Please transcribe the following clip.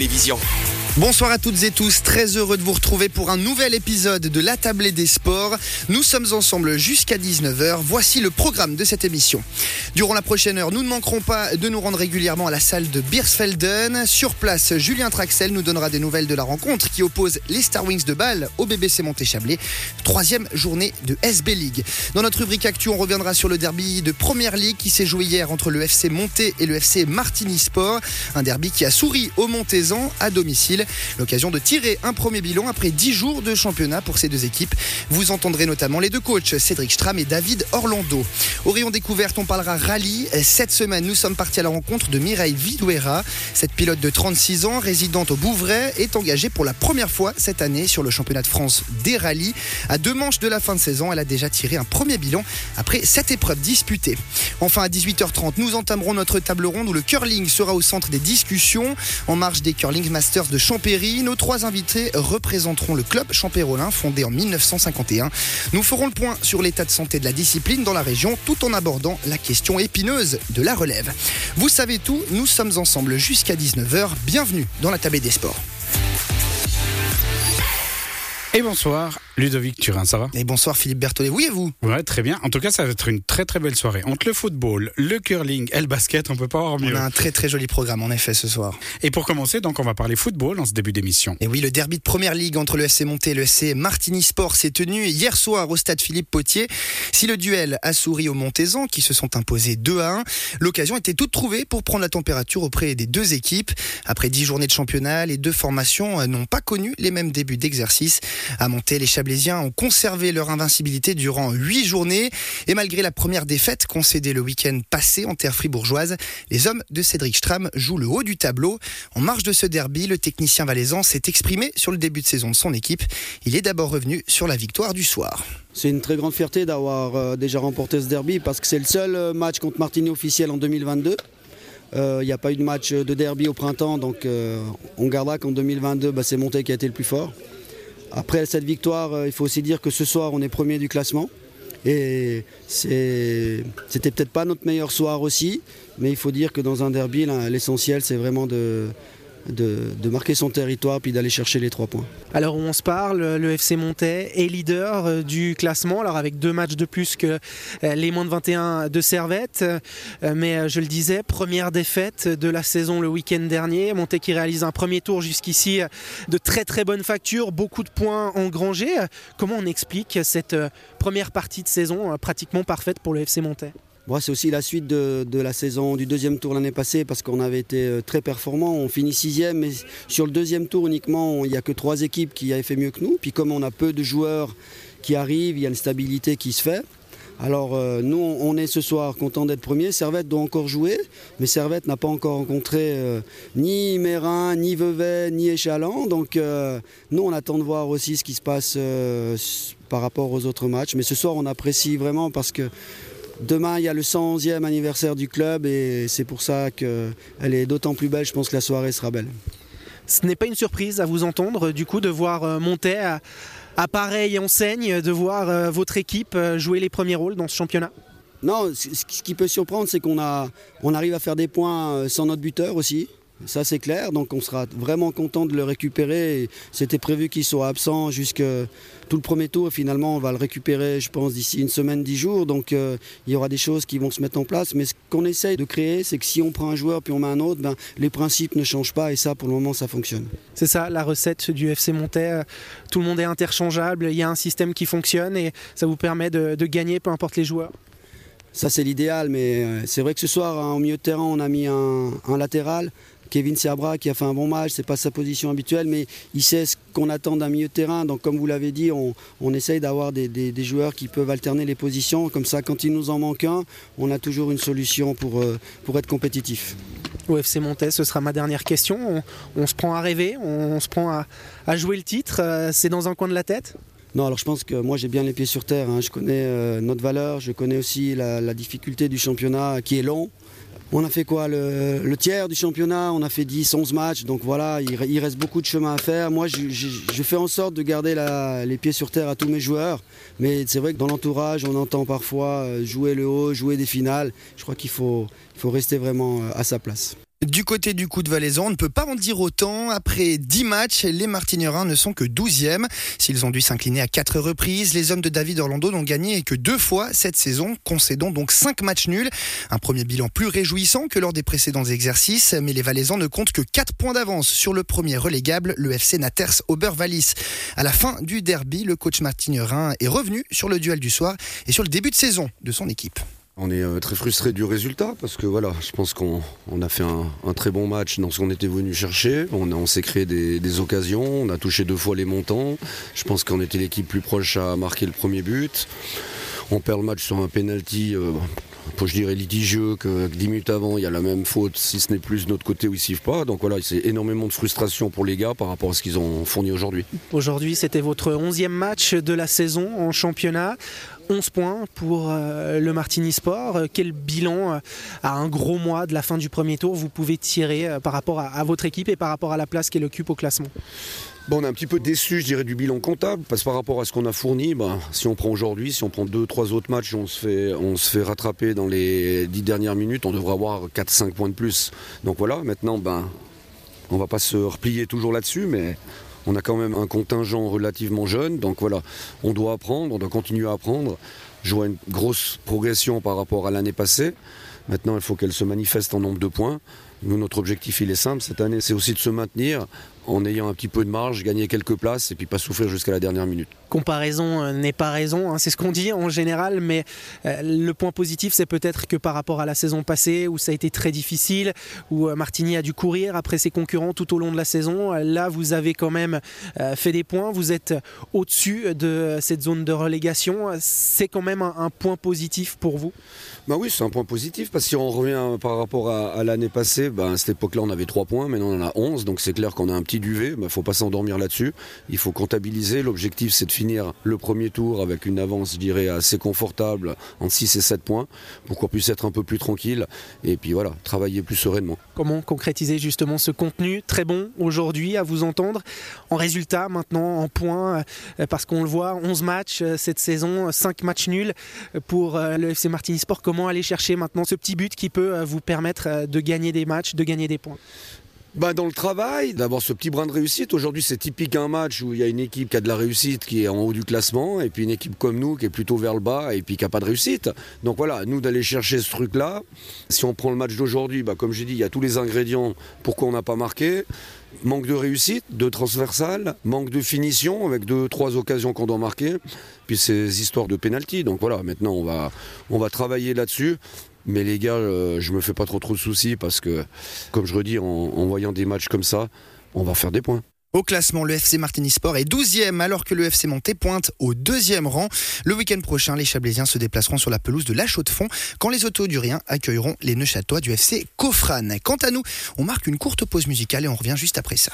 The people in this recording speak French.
Télévision. Bonsoir à toutes et tous, très heureux de vous retrouver pour un nouvel épisode de La Tablée des Sports. Nous sommes ensemble jusqu'à 19h. Voici le programme de cette émission. Durant la prochaine heure, nous ne manquerons pas de nous rendre régulièrement à la salle de Beersfelden. Sur place, Julien Traxel nous donnera des nouvelles de la rencontre qui oppose les Star Wings de Bâle au BBC Montéchablais. Troisième journée de SB League. Dans notre rubrique Actu, on reviendra sur le derby de Première Ligue qui s'est joué hier entre le FC Monté et le FC Martigny Sport. Un derby qui a souri aux Montésans à domicile. L'occasion de tirer un premier bilan après 10 jours de championnat pour ces deux équipes. Vous entendrez notamment les deux coachs, Cédric Stram et David Orlando. Au rayon découverte, on parlera rallye. Cette semaine, nous sommes partis à la rencontre de Mireille Viduera. Cette pilote de 36 ans, résidente au Bouvray, est engagée pour la première fois cette année sur le championnat de France des rallyes. À deux manches de la fin de saison, elle a déjà tiré un premier bilan après cette épreuve disputée. Enfin, à 18h30, nous entamerons notre table ronde où le curling sera au centre des discussions en marge des Curling Masters de Champéry. Nos trois invités représenteront le club champérolin fondé en 1951. Nous ferons le point sur l'état de santé de la discipline dans la région tout en abordant la question épineuse de la relève. Vous savez tout, nous sommes ensemble jusqu'à 19h. Bienvenue dans la table des sports. Et bonsoir, Ludovic Turin, ça va? Et bonsoir Philippe Berthollet, oui et vous? Ouais, très bien. En tout cas, ça va être une très très belle soirée. Entre le football, le curling et le basket, on peut pas avoir mieux. On a un très très joli programme en effet ce soir. Et pour commencer, donc on va parler football en ce début d'émission. Et oui, le derby de première ligue entre le SC Monté et le SC Martigny Sport s'est tenu hier soir au stade Philippe Potier. Si le duel a souri aux Montésans qui se sont imposés 2 à 1, l'occasion était toute trouvée pour prendre la température auprès des deux équipes. Après 10 journées de championnat, les deux formations n'ont pas connu les mêmes débuts d'exercice. À Monté, les Chablaisiens ont conservé leur invincibilité durant 8 journées. Et malgré la première défaite concédée le week-end passé en terre fribourgeoise, les hommes de Cédric Stram jouent le haut du tableau. En marge de ce derby, le technicien valaisan s'est exprimé sur le début de saison de son équipe. Il est d'abord revenu sur la victoire du soir. C'est une très grande fierté d'avoir euh, déjà remporté ce derby parce que c'est le seul euh, match contre Martigny officiel en 2022. Il euh, n'y a pas eu de match de derby au printemps, donc on gardera qu'en 2022, bah, c'est Monté qui a été le plus fort. Après cette victoire, euh, il faut aussi dire que ce soir, on est premier du classement. Et c'était peut-être pas notre meilleur soir aussi, mais il faut dire que dans un derby, l'essentiel, c'est vraiment de, de, marquer son territoire puis d'aller chercher les trois points. Alors on se parle, le FC Montais est leader du classement, alors avec deux matchs de plus que les moins de 21 de Servette, mais je le disais, première défaite de la saison le week-end dernier, Montais qui réalise un premier tour jusqu'ici de très très bonne facture, beaucoup de points engrangés. Comment on explique cette première partie de saison pratiquement parfaite pour le FC Montais C'est aussi la suite de, la saison du deuxième tour l'année passée parce qu'on avait été très performant. On finit sixième, mais sur le deuxième tour uniquement, il n'y a que trois équipes qui avaient fait mieux que nous. Puis comme on a peu de joueurs qui arrivent, il y a une stabilité qui se fait. Alors euh, nous, on est ce soir content d'être premier. Servette doit encore jouer, mais Servette n'a pas encore rencontré euh, ni Mérin, ni Vevey, ni Échalant. Donc euh, nous, on attend de voir aussi ce qui se passe par rapport aux autres matchs. Mais ce soir, on apprécie vraiment parce que Demain, il y a le 111e anniversaire du club et c'est pour ça qu'elle est d'autant plus belle. Je pense que la soirée sera belle. Ce n'est pas une surprise à vous entendre, du coup, de voir monter à, à pareille enseigne, de voir votre équipe jouer les premiers rôles dans ce championnat? Non, ce qui peut surprendre, c'est qu'on on arrive à faire des points sans notre buteur aussi. Ça c'est clair, donc on sera vraiment content de le récupérer. C'était prévu qu'il soit absent jusque tout le premier tour et finalement on va le récupérer je pense d'ici une semaine, dix jours. Donc euh, il y aura des choses qui vont se mettre en place. Mais ce qu'on essaye de créer, c'est que si on prend un joueur puis on met un autre, ben, les principes ne changent pas et ça pour le moment ça fonctionne. C'est ça la recette du FC Montais. Tout le monde est interchangeable, il y a un système qui fonctionne et ça vous permet de, de gagner peu importe les joueurs. Ça c'est l'idéal, mais c'est vrai que ce soir en milieu de terrain on a mis un, un latéral. Kevin Seabra qui a fait un bon match, c'est pas sa position habituelle, mais il sait ce qu'on attend d'un milieu de terrain. Donc comme vous l'avez dit, on, on essaye d'avoir des, des, des, joueurs qui peuvent alterner les positions. Comme ça, quand il nous en manque un, on a toujours une solution pour, pour être compétitif. Au FC Montais, ce sera ma dernière question. On, on se prend à rêver, on, on se prend à, à, jouer le titre. C'est dans un coin de la tête? Non, alors je pense que moi j'ai bien les pieds sur terre. Hein. Je connais euh, notre valeur, je connais aussi la, la difficulté du championnat qui est long. On a fait quoi le, tiers du championnat, on a fait 10, 11 matchs, donc voilà, il, reste beaucoup de chemin à faire. Moi, je, fais en sorte de garder les pieds sur terre à tous mes joueurs, mais c'est vrai que dans l'entourage, on entend parfois jouer le haut, jouer des finales. Je crois qu'il faut, rester vraiment à sa place. Du côté du coup de Valaisan, on ne peut pas en dire autant. Après 10 matchs, les Martignerins ne sont que 12e. S'ils ont dû s'incliner à 4 reprises, les hommes de David Orlando n'ont gagné que deux fois cette saison, concédant donc 5 matchs nuls. Un premier bilan plus réjouissant que lors des précédents exercices, mais les Valaisans ne comptent que 4 points d'avance sur le premier relégable, le FC Naters Obervallis. À la fin du derby, le coach martignerin est revenu sur le duel du soir et sur le début de saison de son équipe. On est euh, très frustré du résultat parce que voilà, je pense qu'on a fait un, très bon match dans ce qu'on était venu chercher. On, s'est créé des, occasions, on a touché deux fois les montants. Je pense qu'on était l'équipe plus proche à marquer le premier but. On perd le match sur un penalty, euh, je dirais litigieux, que, 10 minutes avant il y a la même faute, si ce n'est plus de notre côté où ils ne pas. Donc voilà, c'est énormément de frustration pour les gars par rapport à ce qu'ils ont fourni aujourd'hui. Aujourd'hui, c'était votre 11e match de la saison en championnat. 11 points pour euh, le Martini Sport. Euh, quel bilan euh, à un gros mois de la fin du premier tour vous pouvez tirer par rapport à, votre équipe et par rapport à la place qu'elle occupe au classement? Bon, on est un petit peu déçu, je dirais, du bilan comptable, parce que par rapport à ce qu'on a fourni, ben, si on prend aujourd'hui, si on prend deux, trois autres matchs, on se fait, rattraper dans les dix dernières minutes, on devrait avoir 4-5 points de plus. Donc voilà, maintenant, ben, on va pas se replier toujours là-dessus, mais on a quand même un contingent relativement jeune, donc voilà, on doit apprendre, on doit continuer à apprendre. Je vois une grosse progression par rapport à l'année passée. Maintenant, il faut qu'elle se manifeste en nombre de points. Nous, notre objectif, il est simple cette année, c'est aussi de se maintenir en ayant un petit peu de marge, gagner quelques places et puis pas souffrir jusqu'à la dernière minute. Comparaison euh, n'est pas raison, hein, c'est ce qu'on dit en général, mais euh, le point positif, c'est peut-être que par rapport à la saison passée, où ça a été très difficile, où euh, Martini a dû courir après ses concurrents tout au long de la saison, là, vous avez quand même fait des points, vous êtes au-dessus de cette zone de relégation. C'est quand même un, point positif pour vous? Bah oui, c'est un point positif, parce que si on revient par rapport à, l'année passée, bah, à cette époque-là, on avait 3 points, maintenant on en a 11, donc c'est clair qu'on a un petit duvet, il ne faut pas s'endormir là-dessus. Il faut comptabiliser. L'objectif, c'est de finir le premier tour avec une avance, je dirais, assez confortable, entre 6 et 7 points, pour qu'on puisse être un peu plus tranquille et puis voilà, travailler plus sereinement. Comment concrétiser justement ce contenu très bon aujourd'hui à vous entendre En résultat, maintenant, en points, euh, parce qu'on le voit, 11 matchs euh, cette saison, 5 matchs nuls pour euh, le FC Martini Sport. Comment aller chercher maintenant ce petit but qui peut vous permettre de gagner des matchs, de gagner des points? Bah dans le travail, d'avoir ce petit brin de réussite. Aujourd'hui, c'est typique un match où il y a une équipe qui a de la réussite, qui est en haut du classement, et puis une équipe comme nous qui est plutôt vers le bas et puis qui n'a pas de réussite. Donc voilà, nous d'aller chercher ce truc-là. Si on prend le match d'aujourd'hui, bah, comme j'ai dit, il y a tous les ingrédients pourquoi on n'a pas marqué. Manque de réussite, de transversal, manque de finition avec deux, trois occasions qu'on doit marquer, puis ces histoires de pénalty. Donc voilà, maintenant on va travailler là-dessus. Mais les gars, euh, je me fais pas trop trop de soucis parce que, comme je redis, en, voyant des matchs comme ça, on va faire des points. Au classement, le FC Martini Sport est 12e alors que le FC Monté pointe au deuxième rang. Le week-end prochain, les Chablaisiens se déplaceront sur la pelouse de La Chaux-de-Fonds quand les autos du Rien accueilleront les Neuchâtelois du FC Cofran. Quant à nous, on marque une courte pause musicale et on revient juste après ça.